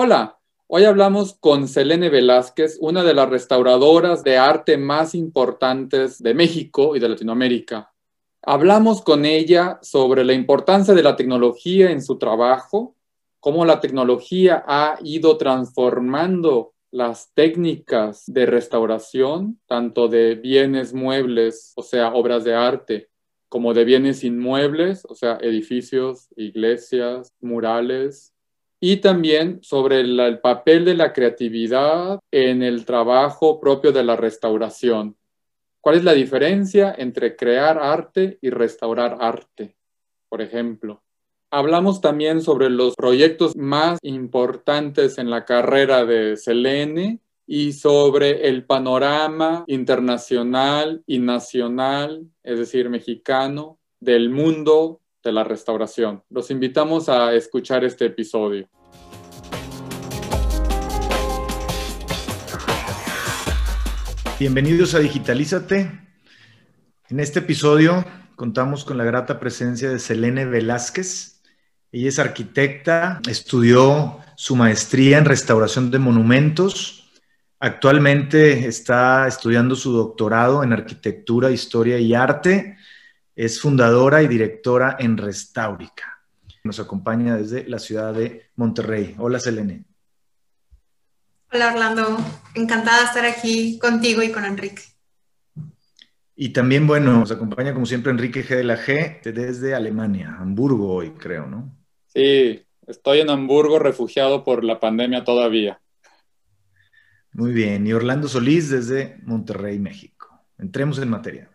Hola, hoy hablamos con Selene Velázquez, una de las restauradoras de arte más importantes de México y de Latinoamérica. Hablamos con ella sobre la importancia de la tecnología en su trabajo, cómo la tecnología ha ido transformando las técnicas de restauración, tanto de bienes muebles, o sea, obras de arte, como de bienes inmuebles, o sea, edificios, iglesias, murales, y también sobre el, papel de la creatividad en el trabajo propio de la restauración. ¿Cuál es la diferencia entre crear arte y restaurar arte, por ejemplo? Hablamos también sobre los proyectos más importantes en la carrera de Selene y sobre el panorama internacional y nacional, es decir, mexicano, del mundo de la restauración. Los invitamos a escuchar este episodio. Bienvenidos a Digitalízate. En este episodio contamos con la grata presencia de Selene Velázquez. Ella es arquitecta, estudió su maestría en restauración de monumentos. Actualmente está estudiando su doctorado en arquitectura, historia y arte es fundadora y directora en Restaurica. Nos acompaña desde la ciudad de Monterrey. Hola, Selene. Hola, Orlando. Encantada de estar aquí contigo y con Enrique. Y también, bueno, nos acompaña como siempre Enrique G de la G desde Alemania, Hamburgo hoy, creo, ¿no? Sí, estoy en Hamburgo refugiado por la pandemia todavía. Muy bien, y Orlando Solís desde Monterrey, México. Entremos en materia.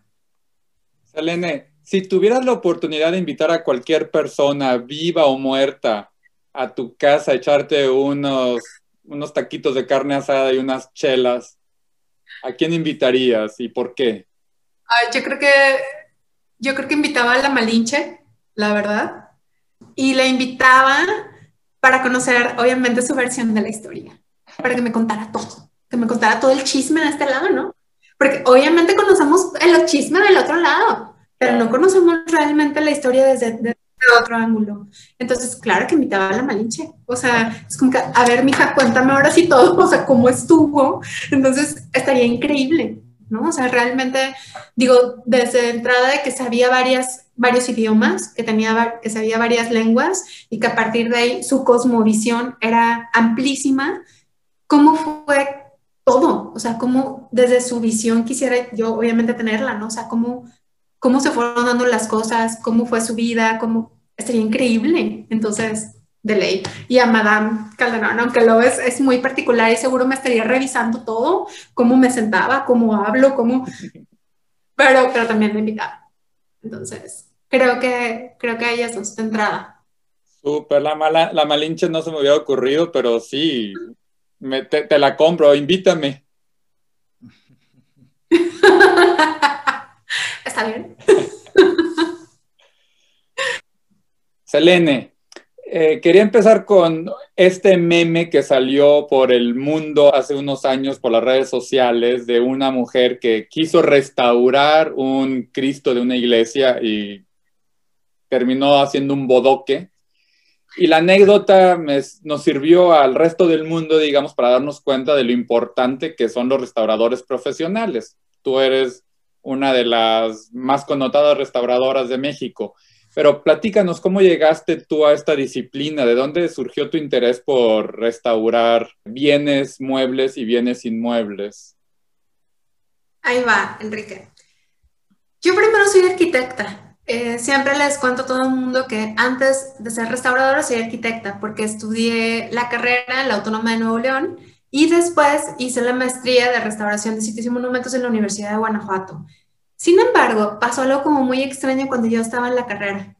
Selene, si tuvieras la oportunidad de invitar a cualquier persona, viva o muerta, a tu casa, a echarte unos, unos taquitos de carne asada y unas chelas, ¿a quién invitarías y por qué? yo creo que yo creo que invitaba a la Malinche, la verdad, y la invitaba para conocer, obviamente, su versión de la historia, para que me contara todo, que me contara todo el chisme de este lado, ¿no? Porque obviamente conocemos el chisme del otro lado, pero no conocemos realmente la historia desde, otro ángulo. Entonces, claro que invitaba a la Malinche. O sea, es como que, a ver, mija, cuéntame ahora sí todo, o sea, cómo estuvo. Entonces, estaría increíble, ¿no? O sea, realmente, digo, desde entrada de que sabía varias, varios idiomas, que, tenía, que sabía varias lenguas y que a partir de ahí su cosmovisión era amplísima, ¿cómo fue todo? O sea, cómo desde su visión quisiera yo obviamente tenerla, ¿no? O sea, cómo cómo se fueron dando las cosas, cómo fue su vida, cómo estaría increíble. Entonces, de ley. Y a Madame Calderón, aunque lo es, es muy particular y seguro me estaría revisando todo, cómo me sentaba, cómo hablo, cómo... Pero, pero también me invitaba. Entonces, creo que, creo que ella es de entrada. Súper, la, mala, la malinche no se me había ocurrido, pero sí, me, te, te la compro, invítame. ¿Está bien? Selene, eh, quería empezar con este meme que salió por el mundo hace unos años por las redes sociales de una mujer que quiso restaurar un Cristo de una iglesia y terminó haciendo un bodoque. Y la anécdota nos sirvió al resto del mundo, digamos, para darnos cuenta de lo importante que son los restauradores profesionales. Tú eres una de las más connotadas restauradoras de México. Pero platícanos, ¿cómo llegaste tú a esta disciplina? ¿De dónde surgió tu interés por restaurar bienes muebles y bienes inmuebles? Ahí va, Enrique. Yo primero soy arquitecta. Eh, siempre les cuento a todo el mundo que antes de ser restauradora soy arquitecta porque estudié la carrera en la Autónoma de Nuevo León y después hice la maestría de restauración de sitios y monumentos en la Universidad de Guanajuato. Sin embargo, pasó algo como muy extraño cuando yo estaba en la carrera.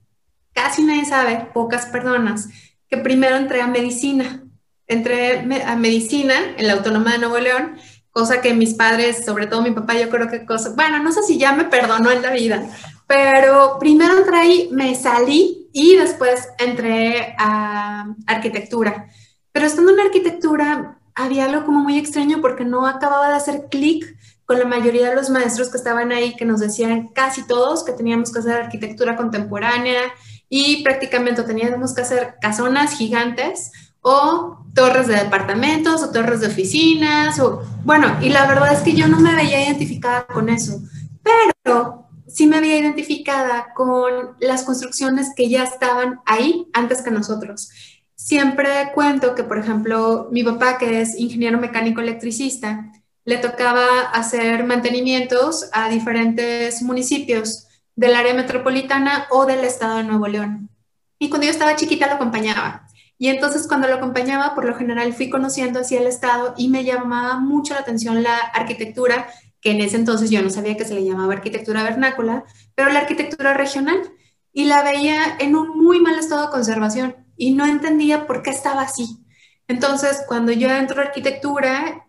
Casi nadie sabe, pocas personas, que primero entré a medicina. Entré a medicina en la Autónoma de Nuevo León, cosa que mis padres, sobre todo mi papá, yo creo que cosa, bueno, no sé si ya me perdonó en la vida, pero primero entré me salí y después entré a arquitectura. Pero estando en arquitectura, había algo como muy extraño porque no acababa de hacer clic con la mayoría de los maestros que estaban ahí, que nos decían casi todos que teníamos que hacer arquitectura contemporánea y prácticamente teníamos que hacer casonas gigantes o torres de departamentos o torres de oficinas, o bueno, y la verdad es que yo no me veía identificada con eso, pero sí me había identificada con las construcciones que ya estaban ahí antes que nosotros. Siempre cuento que, por ejemplo, mi papá, que es ingeniero mecánico electricista, le tocaba hacer mantenimientos a diferentes municipios del área metropolitana o del estado de Nuevo León. Y cuando yo estaba chiquita lo acompañaba. Y entonces cuando lo acompañaba, por lo general fui conociendo hacia el estado y me llamaba mucho la atención la arquitectura, que en ese entonces yo no sabía que se le llamaba arquitectura vernácula, pero la arquitectura regional. Y la veía en un muy mal estado de conservación y no entendía por qué estaba así. Entonces, cuando yo entro a arquitectura,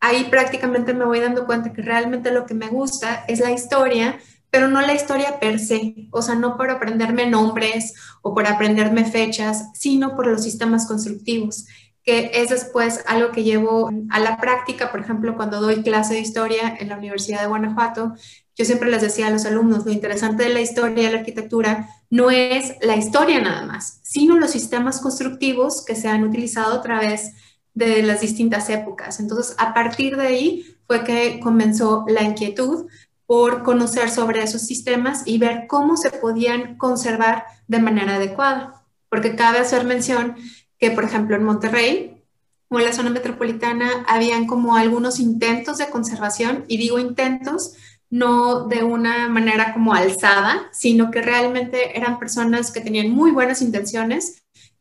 ahí prácticamente me voy dando cuenta que realmente lo que me gusta es la historia, pero no la historia per se, o sea, no por aprenderme nombres o por aprenderme fechas, sino por los sistemas constructivos, que es después algo que llevo a la práctica, por ejemplo, cuando doy clase de historia en la Universidad de Guanajuato, yo siempre les decía a los alumnos, lo interesante de la historia de la arquitectura no es la historia nada más, sino los sistemas constructivos que se han utilizado a través de las distintas épocas. Entonces, a partir de ahí fue que comenzó la inquietud por conocer sobre esos sistemas y ver cómo se podían conservar de manera adecuada. Porque cabe hacer mención que, por ejemplo, en Monterrey o en la zona metropolitana habían como algunos intentos de conservación, y digo intentos no de una manera como alzada, sino que realmente eran personas que tenían muy buenas intenciones,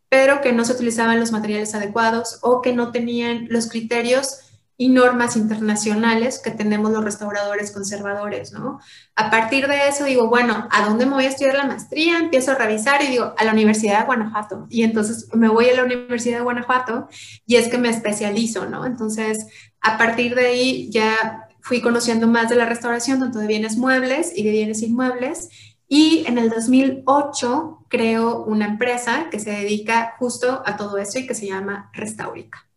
pero que no se utilizaban los materiales adecuados o que no tenían los criterios y normas internacionales que tenemos los restauradores conservadores, ¿no? A partir de eso digo, bueno, ¿a dónde me voy a estudiar la maestría? Empiezo a revisar y digo, a la Universidad de Guanajuato. Y entonces me voy a la Universidad de Guanajuato y es que me especializo, ¿no? Entonces, a partir de ahí ya fui conociendo más de la restauración, tanto de bienes muebles y de bienes inmuebles. Y en el 2008 creo una empresa que se dedica justo a todo eso y que se llama Restaurica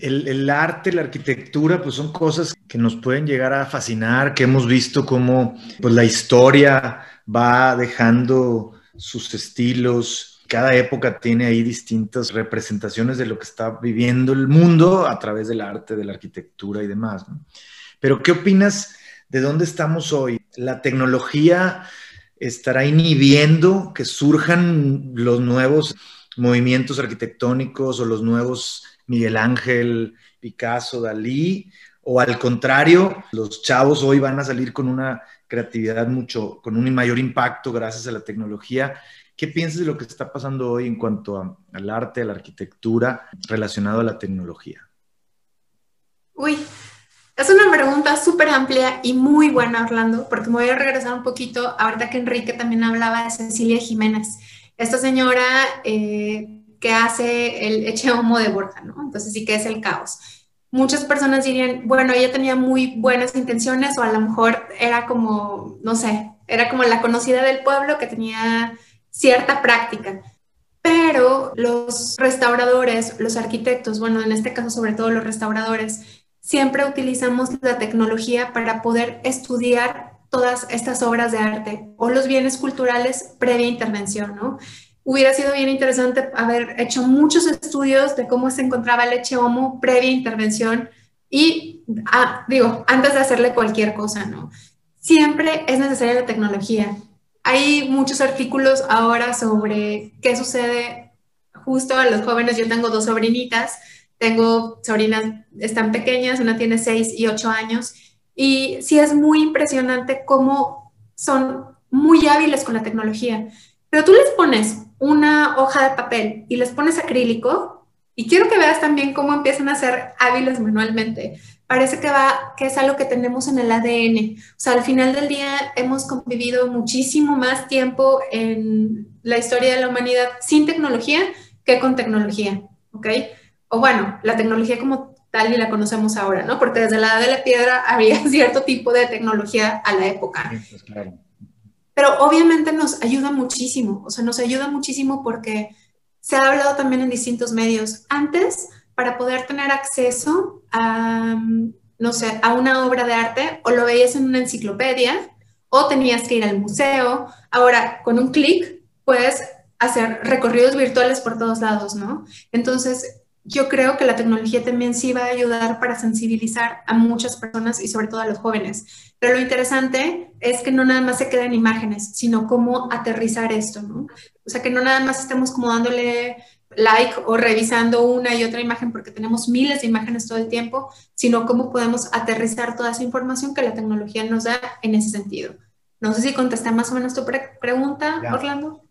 el, arte, la arquitectura, pues son cosas que nos pueden llegar a fascinar, que hemos visto cómo pues, la historia va dejando sus estilos. Cada época tiene ahí distintas representaciones de lo que está viviendo el mundo a través del arte, de la arquitectura y demás. Pero, ¿qué opinas de dónde estamos hoy? ¿La tecnología estará inhibiendo que surjan los nuevos movimientos arquitectónicos o los nuevos Miguel Ángel, Picasso, Dalí, o al contrario, los chavos hoy van a salir con una creatividad mucho, con un mayor impacto gracias a la tecnología. ¿Qué piensas de lo que está pasando hoy en cuanto al arte, a la arquitectura relacionado a la tecnología? Uy, es una pregunta súper amplia y muy buena, Orlando, porque me voy a regresar un poquito, ahorita que Enrique también hablaba de Cecilia Jiménez. Esta señora eh, que hace el Eche Homo de Borja, ¿no? Entonces sí que es el caos. Muchas personas dirían, bueno, ella tenía muy buenas intenciones o a lo mejor era como, no sé, era como la conocida del pueblo que tenía cierta práctica. Pero los restauradores, los arquitectos, bueno, en este caso sobre todo los restauradores, siempre utilizamos la tecnología para poder estudiar todas estas obras de arte o los bienes culturales previa intervención, ¿no? hubiera sido bien interesante haber hecho muchos estudios de cómo se encontraba leche homo previa intervención y, ah, digo, antes de hacerle cualquier cosa, ¿no? Siempre es necesaria la tecnología. Hay muchos artículos ahora sobre qué sucede justo a los jóvenes. Yo tengo dos sobrinitas, tengo sobrinas, están pequeñas, una tiene seis y ocho años, y sí es muy impresionante cómo son muy hábiles con la tecnología. Pero tú les pones una hoja de papel y les pones acrílico, y quiero que veas también cómo empiezan a ser hábiles manualmente. Parece que va, que es algo que tenemos en el ADN. O sea, al final del día hemos convivido muchísimo más tiempo en la historia de la humanidad sin tecnología que con tecnología, ¿ok? O bueno, la tecnología como tal y la conocemos ahora, ¿no? Porque desde la edad de la piedra había cierto tipo de tecnología a la época. Pues claro. Pero obviamente nos ayuda muchísimo, o sea, nos ayuda muchísimo porque se ha hablado también en distintos medios. Antes, para poder tener acceso a, no sé, a una obra de arte, o lo veías en una enciclopedia, o tenías que ir al museo. Ahora, con un clic, puedes hacer recorridos virtuales por todos lados, ¿no? Entonces, yo creo que la tecnología también sí va a ayudar para sensibilizar a muchas personas y sobre todo a los jóvenes. Pero lo interesante es que no nada más se queden imágenes, sino cómo aterrizar esto, ¿no? O sea, que no nada más estemos como dándole like o revisando una y otra imagen porque tenemos miles de imágenes todo el tiempo, sino cómo podemos aterrizar toda esa información que la tecnología nos da en ese sentido. No sé si contesté más o menos tu pregunta, Orlando.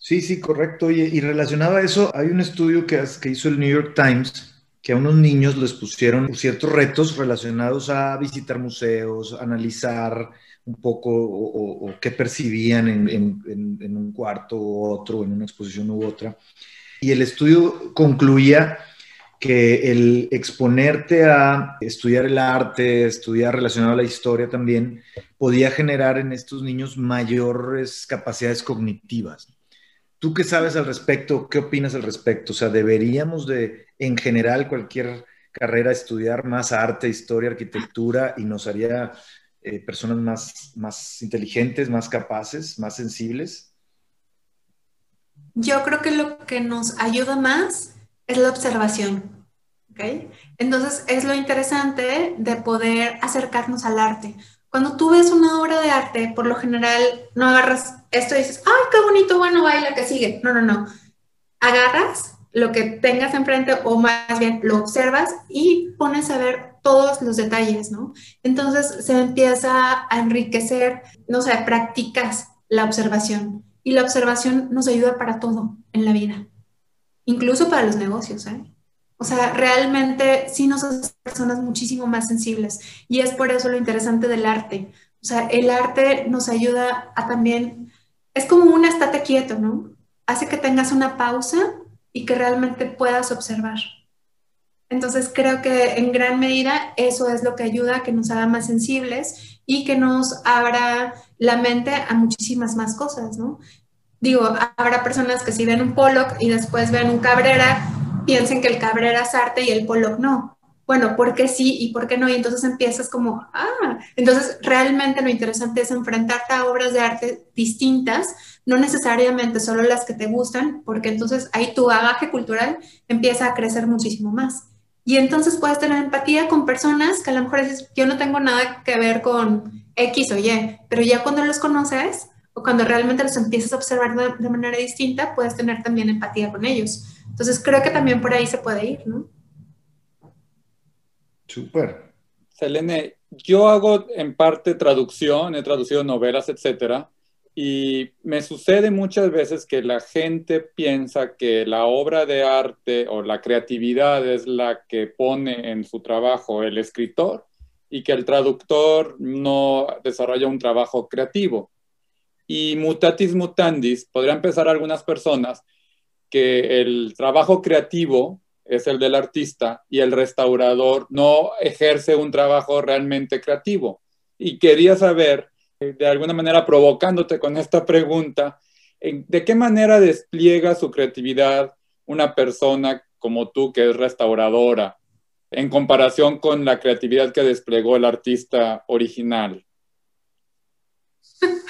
Sí, sí, correcto. y relacionado a eso, hay un estudio que, que hizo el New York Times que a unos niños les pusieron ciertos retos relacionados a visitar museos, analizar un poco o, qué percibían en, un cuarto u otro, en una exposición u otra. Y el estudio concluía que el exponerte a estudiar el arte, estudiar relacionado a la historia también, podía generar en estos niños mayores capacidades cognitivas. ¿Tú qué sabes al respecto? ¿Qué opinas al respecto? O sea, ¿deberíamos de, en general, cualquier carrera estudiar más arte, historia, arquitectura y nos haría eh, personas más, más inteligentes, más capaces, más sensibles? Yo creo que lo que nos ayuda más es la observación. ¿okay? Entonces, es lo interesante de poder acercarnos al arte. Cuando tú ves una obra de arte, por lo general no agarras esto y dices, ay, qué bonito, bueno, baila, que sigue. No, no, no. Agarras lo que tengas enfrente o más bien lo observas y pones a ver todos los detalles, ¿no? Entonces se empieza a enriquecer, no sé, practicas la observación y la observación nos ayuda para todo en la vida, incluso para los negocios, ¿eh? O sea, realmente sí nos hace personas muchísimo más sensibles y es por eso lo interesante del arte. O sea, el arte nos ayuda a también, es como un estate quieto, ¿no? Hace que tengas una pausa y que realmente puedas observar. Entonces creo que en gran medida eso es lo que ayuda a que nos haga más sensibles y que nos abra la mente a muchísimas más cosas, ¿no? Digo, habrá personas que si ven un Pollock y después ven un Cabrera, piensen que el Cabrera es arte y el Pollock no. Bueno, ¿por qué sí y por qué no? Y entonces empiezas como, ah, entonces realmente lo interesante es enfrentarte a obras de arte distintas, no necesariamente solo las que te gustan, porque entonces ahí tu bagaje cultural empieza a crecer muchísimo más. Y entonces puedes tener empatía con personas que a lo mejor dices, yo no tengo nada que ver con X o Y, pero ya cuando los conoces o cuando realmente los empiezas a observar de, de manera distinta, puedes tener también empatía con ellos. Entonces creo que también por ahí se puede ir, ¿no? Súper. Selene, yo hago en parte traducción, he traducido novelas, etcétera, y me sucede muchas veces que la gente piensa que la obra de arte o la creatividad es la que pone en su trabajo el escritor y que el traductor no desarrolla un trabajo creativo. Y mutatis mutandis, podrían pensar algunas personas que el trabajo creativo es el del artista y el restaurador no ejerce un trabajo realmente creativo. Y quería saber, eh, de alguna manera provocándote con esta pregunta, ¿de qué manera despliega su creatividad una persona como tú que es restauradora en comparación con la creatividad que desplegó el artista original?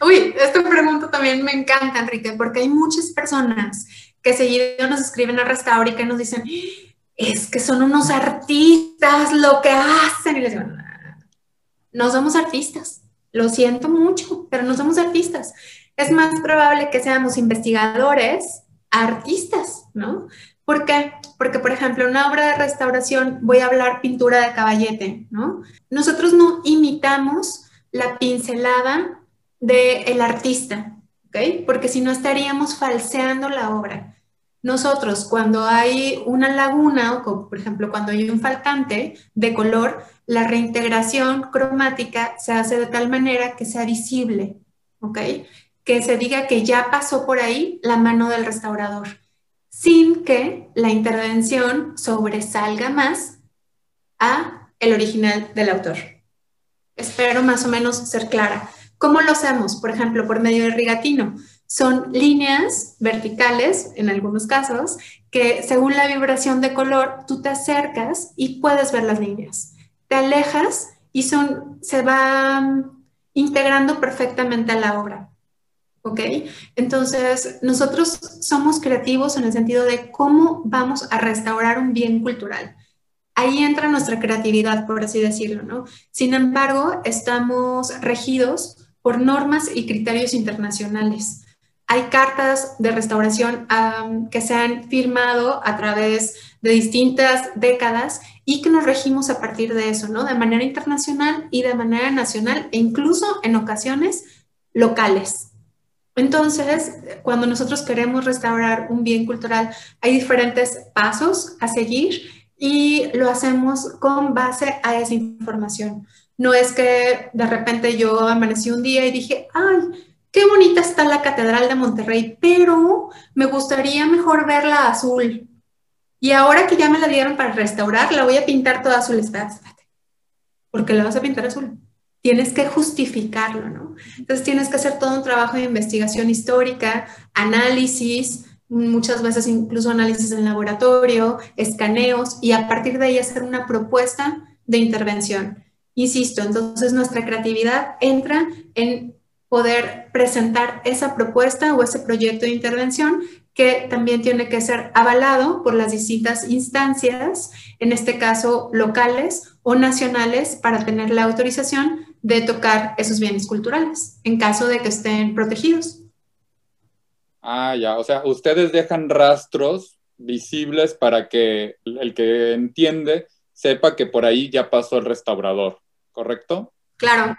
Uy, esta pregunta también me encanta, Enrique, porque hay muchas personas que seguido nos escriben a Restaurica y nos dicen, es que son unos artistas lo que hacen. Y les digo, no somos artistas, lo siento mucho, pero no somos artistas. Es más probable que seamos investigadores, artistas, ¿no? ¿Por qué? Porque, por ejemplo, una obra de restauración voy a hablar pintura de caballete, ¿no? Nosotros no imitamos la pincelada del artista, ¿ok? Porque si no estaríamos falseando la obra. Nosotros, cuando hay una laguna, o por ejemplo, cuando hay un faltante de color, la reintegración cromática se hace de tal manera que sea visible, ¿ok? Que se diga que ya pasó por ahí la mano del restaurador, sin que la intervención sobresalga más a el original del autor. Espero más o menos ser clara. ¿Cómo lo hacemos? Por ejemplo, por medio del rigatino. Son líneas verticales, en algunos casos, que según la vibración de color, tú te acercas y puedes ver las líneas. Te alejas y son, se va integrando perfectamente a la obra. ¿ok? Entonces, nosotros somos creativos en el sentido de cómo vamos a restaurar un bien cultural. Ahí entra nuestra creatividad, por así decirlo, ¿no? Sin embargo, estamos regidos por normas y criterios internacionales. Hay cartas de restauración que se han firmado a través de distintas décadas y que nos regimos a partir de eso, ¿no? De manera internacional y de manera nacional e incluso en ocasiones locales. Entonces, cuando nosotros queremos restaurar un bien cultural, hay diferentes pasos a seguir y lo hacemos con base a esa información. No es que de repente yo amanecí un día y dije, ay, qué bonita está la Catedral de Monterrey, pero me gustaría mejor verla azul. Y ahora que ya me la dieron para restaurar, la voy a pintar toda azul. Espérate, espérate. ¿Por qué la vas a pintar azul? tienes que justificarlo, ¿no? Entonces tienes que hacer todo un trabajo de investigación histórica, análisis, muchas veces incluso análisis en laboratorio, escaneos y a partir de ahí hacer una propuesta de intervención. Insisto, entonces nuestra creatividad entra en poder presentar esa propuesta o ese proyecto de intervención que también tiene que ser avalado por las distintas instancias, en este caso locales o nacionales, para tener la autorización de tocar esos bienes culturales en caso de que estén protegidos. Ah, ya, o sea, ustedes dejan rastros visibles para que el que entiende sepa que por ahí ya pasó el restaurador, ¿correcto? Claro,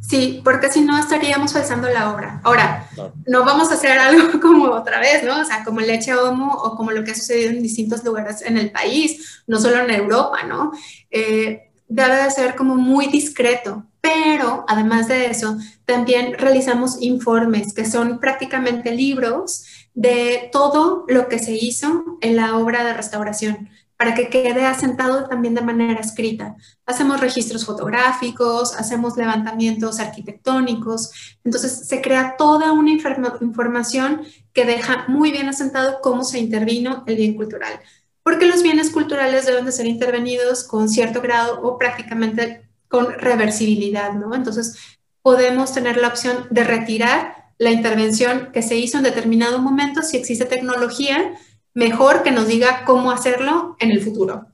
sí, porque si no estaríamos falsando la obra. Ahora, no vamos a hacer algo como otra vez, ¿no? O sea, como el leche homo o como lo que ha sucedido en distintos lugares en el país, no solo en Europa, ¿no? Eh, debe de ser como muy discreto, pero además de eso, también realizamos informes que son prácticamente libros de todo lo que se hizo en la obra de restauración para que quede asentado también de manera escrita. Hacemos registros fotográficos, hacemos levantamientos arquitectónicos, entonces se crea toda una información que deja muy bien asentado cómo se intervino el bien cultural, porque los bienes culturales deben de ser intervenidos con cierto grado o prácticamente con reversibilidad, ¿no? Entonces, podemos tener la opción de retirar la intervención que se hizo en determinado momento si existe tecnología, mejor que nos diga cómo hacerlo en el futuro.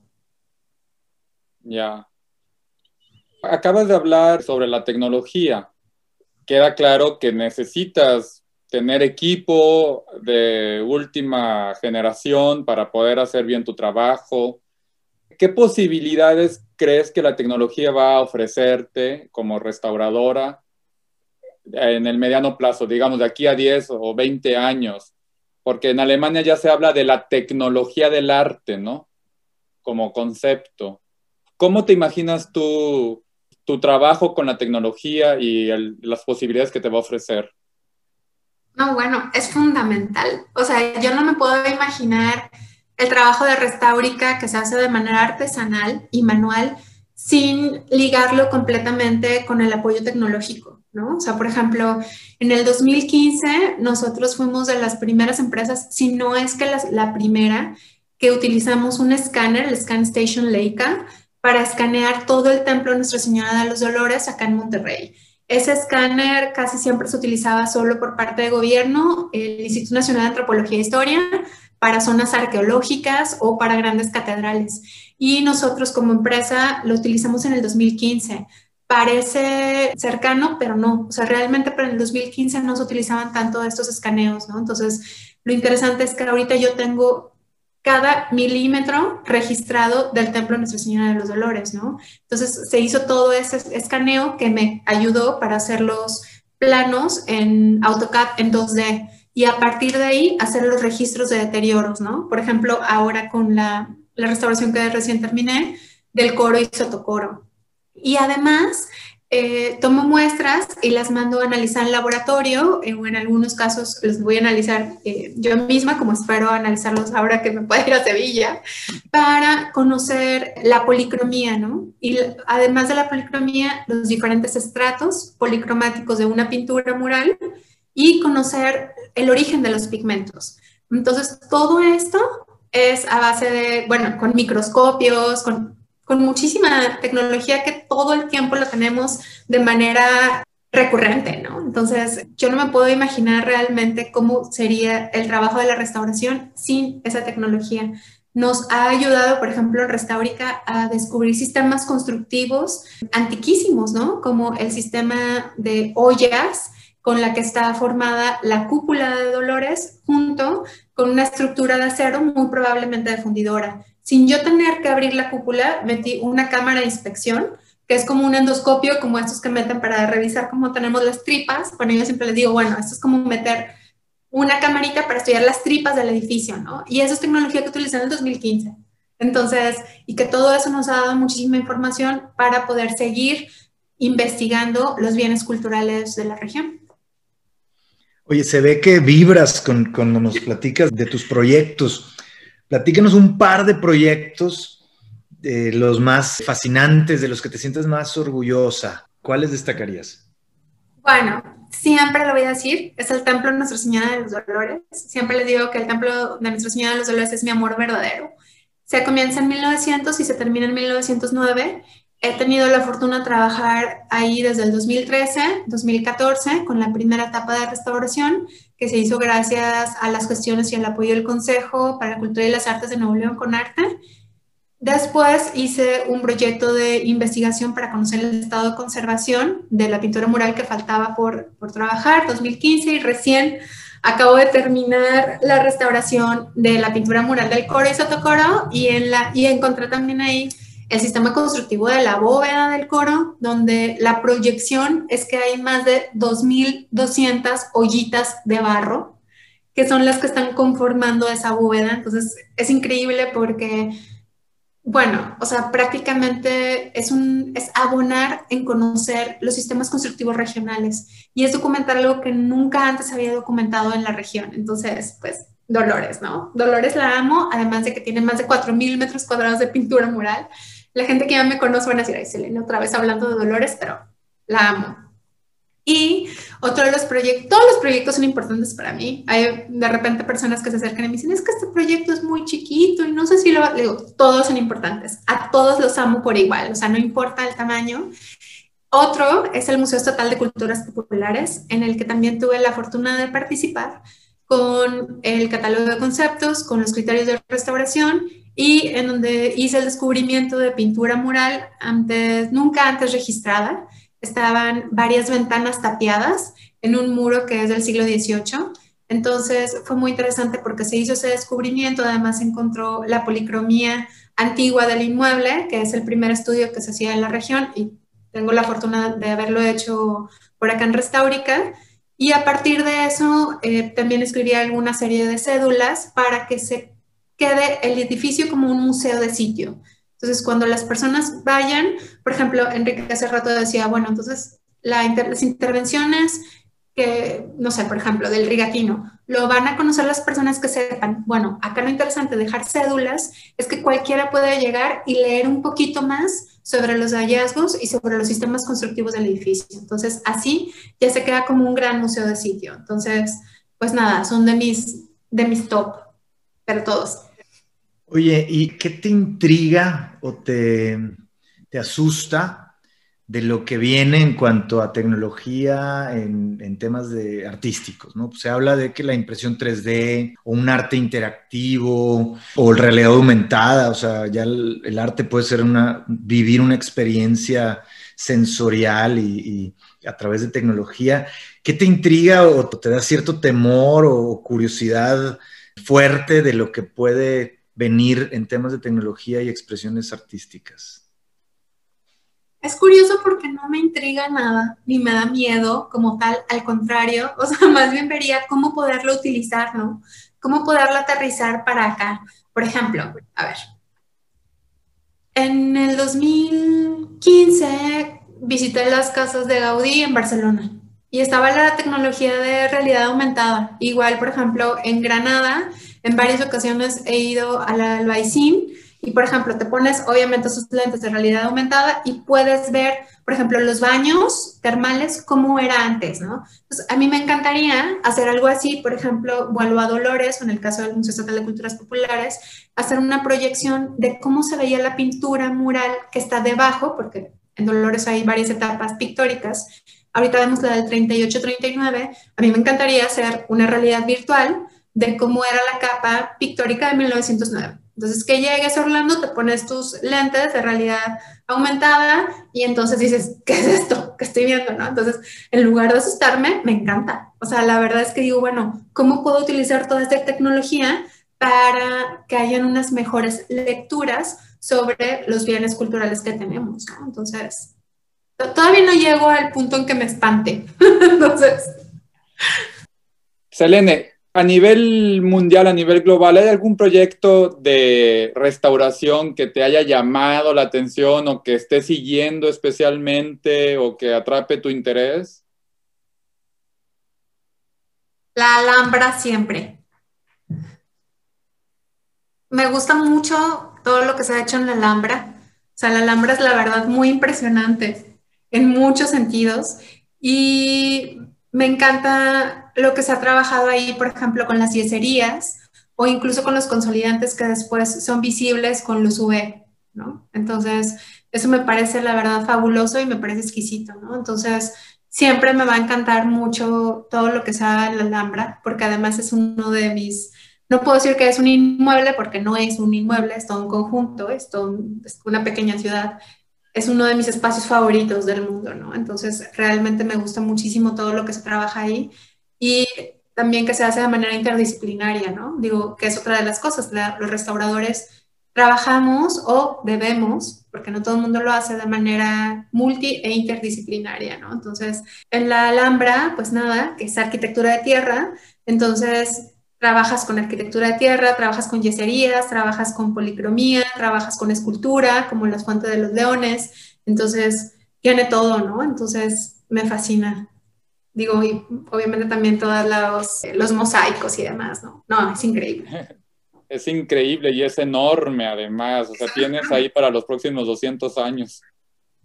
Ya. Acabas de hablar sobre la tecnología. Queda claro que necesitas tener equipo de última generación para poder hacer bien tu trabajo. ¿Qué posibilidades crees que la tecnología va a ofrecerte como restauradora en el mediano plazo, digamos de aquí a 10 o 20 años? Porque en Alemania ya se habla de la tecnología del arte, ¿no? Como concepto. ¿Cómo te imaginas tú tu trabajo con la tecnología y las posibilidades que te va a ofrecer? No, bueno, es fundamental. O sea, yo no me puedo imaginar el trabajo de restaurica que se hace de manera artesanal y manual sin ligarlo completamente con el apoyo tecnológico, ¿no? O sea, por ejemplo, en el 2015 nosotros fuimos de las primeras empresas, si no es que la, primera, que utilizamos un escáner, el Scan Station Leica, para escanear todo el templo Nuestra Señora de los Dolores acá en Monterrey. Ese escáner casi siempre se utilizaba solo por parte de gobierno, el Instituto Nacional de Antropología e Historia, para zonas arqueológicas o para grandes catedrales. Y nosotros como empresa lo utilizamos en el 2015. Parece cercano, pero no. O sea, realmente para el 2015 no se utilizaban tanto estos escaneos, ¿no? Entonces, lo interesante es que ahorita yo tengo cada milímetro registrado del templo de Nuestra Señora de los Dolores, ¿no? Entonces, se hizo todo ese escaneo que me ayudó para hacer los planos en AutoCAD en 2D y a partir de ahí hacer los registros de deterioros, ¿no? Por ejemplo, ahora con la, la restauración que recién terminé del coro y sotocoro. Y además, eh, tomo muestras y las mando a analizar en laboratorio, eh, o en algunos casos los voy a analizar eh, yo misma, como espero analizarlos ahora que me pueda ir a Sevilla, para conocer la policromía, ¿no? Y además de la policromía, los diferentes estratos policromáticos de una pintura mural y conocer el origen de los pigmentos. Entonces, todo esto es a base de, bueno, con microscopios, con, con muchísima tecnología que todo el tiempo lo tenemos de manera recurrente, ¿no? Entonces, yo no me puedo imaginar realmente cómo sería el trabajo de la restauración sin esa tecnología. Nos ha ayudado, por ejemplo, en Restaurica a descubrir sistemas constructivos antiquísimos, ¿no? Como el sistema de ollas con la que está formada la cúpula de Dolores junto con una estructura de acero muy probablemente de fundidora. Sin yo tener que abrir la cúpula, metí una cámara de inspección que es como un endoscopio, como estos que meten para revisar cómo tenemos las tripas. Bueno, yo siempre les digo, bueno, esto es como meter una camarita para estudiar las tripas del edificio, ¿no? Y eso es tecnología que utilicé en el 2015. Entonces, y que todo eso nos ha dado muchísima información para poder seguir investigando los bienes culturales de la región. Oye, se ve que vibras con, cuando nos platicas de tus proyectos. Platícanos un par de proyectos los más fascinantes, de los que te sientes más orgullosa? ¿Cuáles destacarías? Bueno, siempre lo voy a decir, es el templo de Nuestra Señora de los Dolores. Siempre les digo que el templo de Nuestra Señora de los Dolores es mi amor verdadero. Se comienza en 1900 y se termina en 1909. He tenido la fortuna de trabajar ahí desde el 2013, 2014, con la primera etapa de restauración, que se hizo gracias a las cuestiones y el apoyo del Consejo para la Cultura y las Artes de Nuevo León con Arte. Después hice un proyecto de investigación para conocer el estado de conservación de la pintura mural que faltaba por, por trabajar, 2015, y recién acabo de terminar la restauración de la pintura mural del coro y sotocoro y, en la, y encontré también ahí el sistema constructivo de la bóveda del coro, donde la proyección es que hay más de 2.200 ollitas de barro, que son las que están conformando esa bóveda. Entonces es increíble porque bueno, o sea, prácticamente es, un, es abonar en conocer los sistemas constructivos regionales y es documentar algo que nunca antes había documentado en la región. Entonces, pues, Dolores, ¿no? Dolores la amo, además de que tiene más de 4.000 metros cuadrados de pintura mural. La gente que ya me conoce van a decir, ay, Selene, otra vez hablando de Dolores, pero la amo. Y otro de los proyectos, todos los proyectos son importantes para mí. Hay de repente personas que se acercan y me dicen, es que este proyecto es muy chiquito y no sé si lo... Le digo, todos son importantes. A todos los amo por igual, o sea, no importa el tamaño. Otro es el Museo Estatal de Culturas Populares, en el que también tuve la fortuna de participar con el catálogo de conceptos, con los criterios de restauración y en donde hice el descubrimiento de pintura mural antes, nunca antes registrada estaban varias ventanas tapiadas en un muro que es del siglo XVIII. Entonces fue muy interesante porque se hizo ese descubrimiento, además encontró la policromía antigua del inmueble, que es el primer estudio que se hacía en la región y tengo la fortuna de haberlo hecho por acá en Restaurica. Y a partir de eso eh, también escribí alguna serie de cédulas para que se quede el edificio como un museo de sitio. Entonces, cuando las personas vayan, por ejemplo, Enrique hace rato decía, bueno, entonces las intervenciones que, no sé, por ejemplo, del rigatino, lo van a conocer las personas que sepan. Bueno, acá lo interesante de dejar cédulas es que cualquiera puede llegar y leer un poquito más sobre los hallazgos y sobre los sistemas constructivos del edificio. Entonces, así ya se queda como un gran museo de sitio. Entonces, pues nada, son de mis, de mis top, pero todos. Oye, ¿y qué te intriga o te, asusta de lo que viene en cuanto a tecnología en, temas de artísticos? ¿no? Se habla de que la impresión 3D o un arte interactivo o realidad aumentada, o sea, ya el, arte puede ser una, vivir una experiencia sensorial y, y a través de tecnología. ¿Qué te intriga o te da cierto temor o curiosidad fuerte de lo que puede venir en temas de tecnología y expresiones artísticas? Es curioso porque no me intriga nada, ni me da miedo como tal, al contrario, o sea, más bien vería cómo poderlo utilizar, ¿no? Cómo poderlo aterrizar para acá. Por ejemplo, a ver, en el 2015 visité las casas de Gaudí en Barcelona y estaba la tecnología de realidad aumentada. Igual, por ejemplo, en Granada en varias ocasiones he ido al Albaicín y, por ejemplo, te pones obviamente sus lentes de realidad aumentada y puedes ver, por ejemplo, los baños termales como era antes, ¿no? Entonces, a mí me encantaría hacer algo así, por ejemplo, vuelvo a Dolores, o en el caso del Museo Estatal de Culturas Populares, hacer una proyección de cómo se veía la pintura mural que está debajo, porque en Dolores hay varias etapas pictóricas, ahorita vemos la del 38-39, a mí me encantaría hacer una realidad virtual de cómo era la capa pictórica de 1909. Entonces, que llegues Orlando, te pones tus lentes de realidad aumentada y entonces dices, ¿qué es esto que estoy viendo? ¿no? Entonces, en lugar de asustarme, me encanta. O sea, la verdad es que digo, bueno, ¿cómo puedo utilizar toda esta tecnología para que hayan unas mejores lecturas sobre los bienes culturales que tenemos? Entonces, todavía no llego al punto en que me espante. entonces... Selene, a nivel mundial, a nivel global, ¿hay algún proyecto de restauración que te haya llamado la atención o que esté siguiendo especialmente o que atrape tu interés? La Alhambra siempre. Me gusta mucho todo lo que se ha hecho en la Alhambra. O sea, la Alhambra es la verdad muy impresionante en muchos sentidos y me encanta lo que se ha trabajado ahí, por ejemplo, con las yeserías o incluso con los consolidantes que después son visibles con luz UV, ¿no? Entonces, eso me parece la verdad fabuloso y me parece exquisito, ¿no? Entonces, siempre me va a encantar mucho todo lo que sea la Alhambra, porque además es uno de mis, no puedo decir que es un inmueble, porque no es un inmueble, es todo un conjunto, es, todo es una pequeña ciudad, es uno de mis espacios favoritos del mundo, ¿no? Entonces, realmente me gusta muchísimo todo lo que se trabaja ahí y también que se hace de manera interdisciplinaria, ¿no? Digo, que es otra de las cosas, los restauradores trabajamos o debemos, porque no todo el mundo lo hace de manera multi e interdisciplinaria, ¿no? Entonces, en la Alhambra, pues nada, que es arquitectura de tierra, entonces trabajas con arquitectura de tierra, trabajas con yeserías, trabajas con policromía, trabajas con escultura, como las fuentes de los leones, entonces tiene todo, ¿no? Entonces me fascina. Digo, y obviamente también todos los, los mosaicos y demás, ¿no? No, es increíble. Es increíble y es enorme además, o sea, tienes ahí para los próximos 200 años.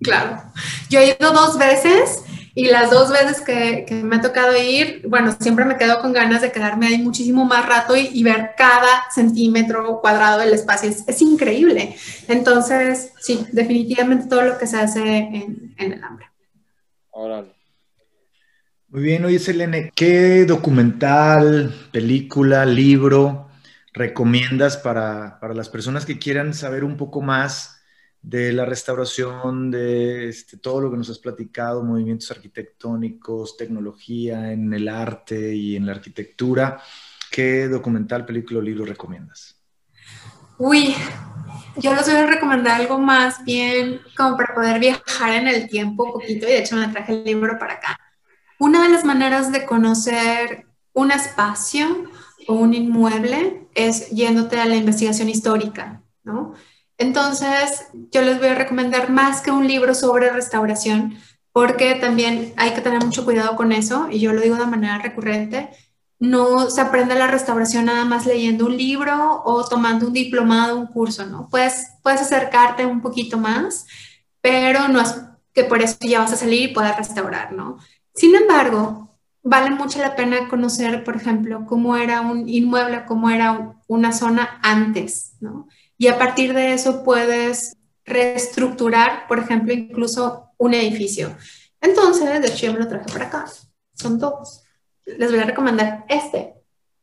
Claro, yo he ido dos veces y las dos veces que, me ha tocado ir, bueno, siempre me quedo con ganas de quedarme ahí muchísimo más rato y, ver cada centímetro cuadrado del espacio. Es, increíble. Entonces, sí, definitivamente todo lo que se hace en, el hambre. Órale. Muy bien, oye Selene, ¿qué documental, película, libro recomiendas para, para las personas que quieran saber un poco más de la restauración, de este, todo lo que nos has platicado, movimientos arquitectónicos, tecnología en el arte y en la arquitectura. ¿Qué documental, película o libro recomiendas? Uy, yo les voy a recomendar algo más bien como para poder viajar en el tiempo un poquito y de hecho me traje el libro para acá. Una de las maneras de conocer un espacio o un inmueble es yéndote a la investigación histórica, ¿no? Entonces, yo les voy a recomendar más que un libro sobre restauración, porque también hay que tener mucho cuidado con eso, y yo lo digo de manera recurrente. No se aprende la restauración nada más leyendo un libro o tomando un diplomado, un curso, ¿no? Puedes, puedes acercarte un poquito más, pero no es que por eso ya vas a salir y puedas restaurar, ¿no? Sin embargo, vale mucho la pena conocer, por ejemplo, cómo era un inmueble, cómo era una zona antes, ¿no? y a partir de eso puedes reestructurar, por ejemplo, incluso un edificio. Entonces, de hecho, yo me lo traje para acá. Son dos. Les voy a recomendar este,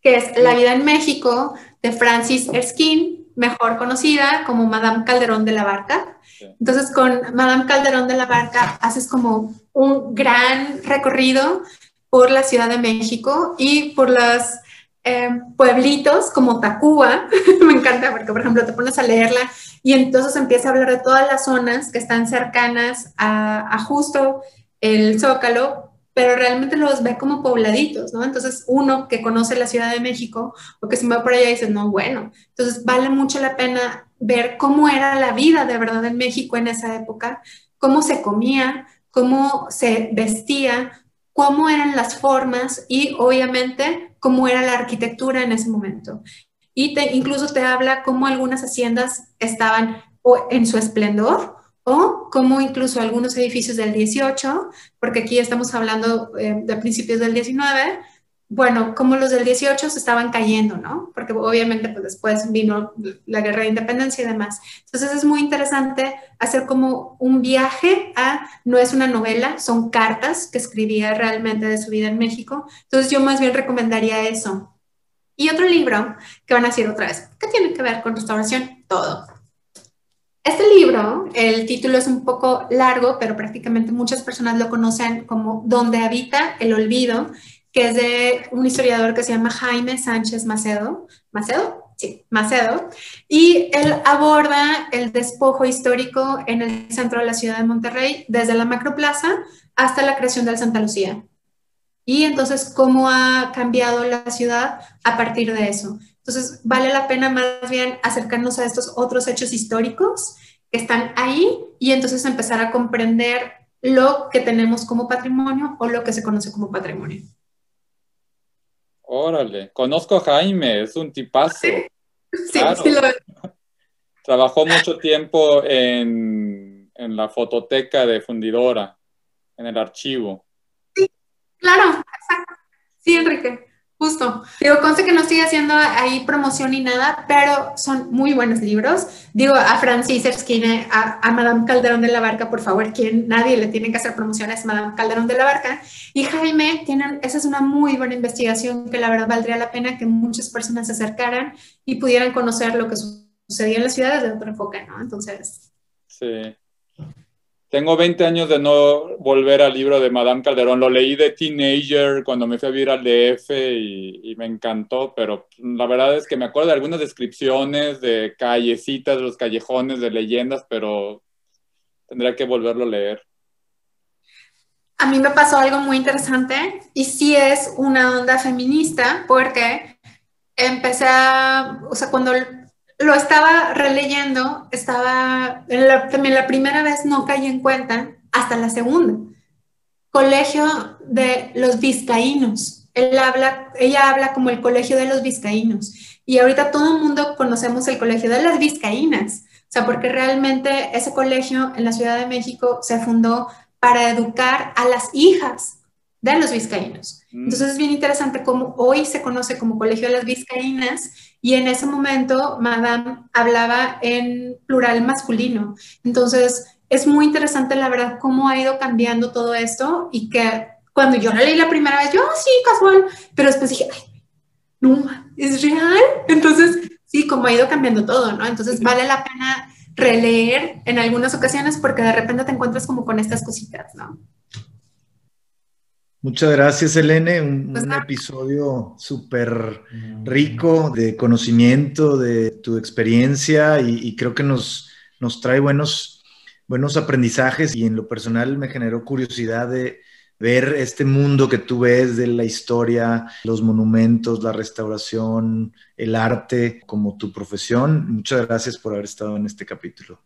que es La vida en México de Francis Erskine, mejor conocida como Madame Calderón de la Barca. Entonces, con Madame Calderón de la Barca haces como un gran recorrido por la Ciudad de México y por las eh, pueblitos como Tacuba, me encanta porque, por ejemplo, te pones a leerla y entonces empieza a hablar de todas las zonas que están cercanas a, justo el Zócalo, pero realmente los ve como pobladitos, ¿no? Entonces, uno que conoce la Ciudad de México o que se va por allá dice, no, bueno, entonces vale mucho la pena ver cómo era la vida de verdad en México en esa época, cómo se comía, cómo se vestía, cómo eran las formas y obviamente cómo era la arquitectura en ese momento. Y te, incluso te habla cómo algunas haciendas estaban en su esplendor o cómo incluso algunos edificios del 18, porque aquí estamos hablando eh, de principios del 19, bueno, como los del 18 se estaban cayendo, ¿no? Porque obviamente pues después vino la guerra de independencia y demás. Entonces es muy interesante hacer como un viaje a, no es una novela, son cartas que escribía realmente de su vida en México. Entonces yo más bien recomendaría eso. Y otro libro que van a decir otra vez, ¿qué tiene que ver con restauración? Todo. Este libro, el título es un poco largo, pero prácticamente muchas personas lo conocen como Donde habita el olvido que es de un historiador que se llama Jaime Sánchez Macedo. ¿Macedo? Sí, Macedo. Y él aborda el despojo histórico en el centro de la ciudad de Monterrey, desde la macroplaza hasta la creación del Santa Lucía. Y entonces, cómo ha cambiado la ciudad a partir de eso. Entonces, vale la pena más bien acercarnos a estos otros hechos históricos que están ahí y entonces empezar a comprender lo que tenemos como patrimonio o lo que se conoce como patrimonio. Órale, conozco a Jaime, es un tipazo. Sí, sí, lo Trabajó mucho tiempo en, en, la fototeca de Fundidora, en el archivo. Sí, claro, exacto. Sí, Enrique. Justo. Digo, conste que no estoy haciendo ahí promoción ni nada, pero son muy buenos libros. Digo, a Francis Erskine, a, Madame Calderón de la Barca, por favor, quien nadie le tiene que hacer promociones, Madame Calderón de la Barca. Y Jaime, tienen, esa es una muy buena investigación que la verdad valdría la pena que muchas personas se acercaran y pudieran conocer lo que sucedía en las ciudades de otro enfoque, ¿no? Entonces. Sí. Tengo 20 años de no volver al libro de Madame Calderón. Lo leí de teenager cuando me fui a vivir al DF y, me encantó, pero la verdad es que me acuerdo de algunas descripciones de callecitas, los callejones, de leyendas, pero tendría que volverlo a leer. A mí me pasó algo muy interesante y sí es una onda feminista porque empecé a, o sea, cuando lo estaba releyendo, estaba, también la primera vez no caí en cuenta, hasta la segunda. Colegio de los vizcaínos. Él habla, ella habla como el colegio de los vizcaínos. Y ahorita todo el mundo conocemos el colegio de las vizcaínas. O sea, porque realmente ese colegio en la Ciudad de México se fundó para educar a las hijas de los vizcaínos. Mm. Entonces es bien interesante cómo hoy se conoce como Colegio de las Vizcaínas y en ese momento Madame hablaba en plural masculino. Entonces es muy interesante la verdad cómo ha ido cambiando todo esto y que cuando yo la leí la primera vez, yo, ah, sí, casual, pero después dije, ay, no, es real. Entonces, sí, como ha ido cambiando todo, ¿no? Entonces vale la pena releer en algunas ocasiones porque de repente te encuentras como con estas cositas, ¿no? Muchas gracias, Elene. Un, pues episodio súper rico de conocimiento, de tu experiencia y, creo que nos, nos trae buenos, buenos aprendizajes y en lo personal me generó curiosidad de ver este mundo que tú ves de la historia, los monumentos, la restauración, el arte como tu profesión. Muchas gracias por haber estado en este capítulo.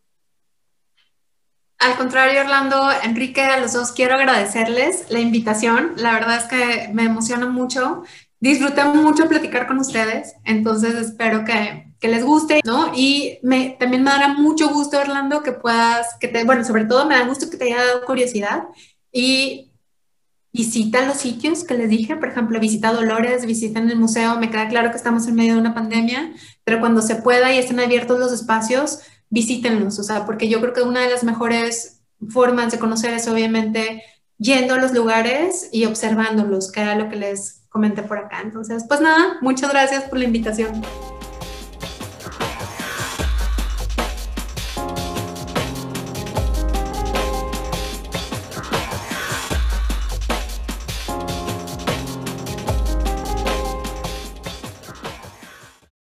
Al contrario, Orlando, Enrique, a los dos quiero agradecerles la invitación. La verdad es que me emociona mucho. Disfruté mucho platicar con ustedes, entonces espero que, les guste, ¿no? Y me, también me dará mucho gusto, Orlando, que puedas, que te, bueno, sobre todo me da gusto que te haya dado curiosidad y visita los sitios que les dije, por ejemplo, visita Dolores, visita en el museo, me queda claro que estamos en medio de una pandemia, pero cuando se pueda y estén abiertos los espacios, visítenlos, o sea, porque yo creo que una de las mejores formas de conocer es obviamente yendo a los lugares y observándolos, que era lo que les comenté por acá. Entonces, pues nada, muchas gracias por la invitación.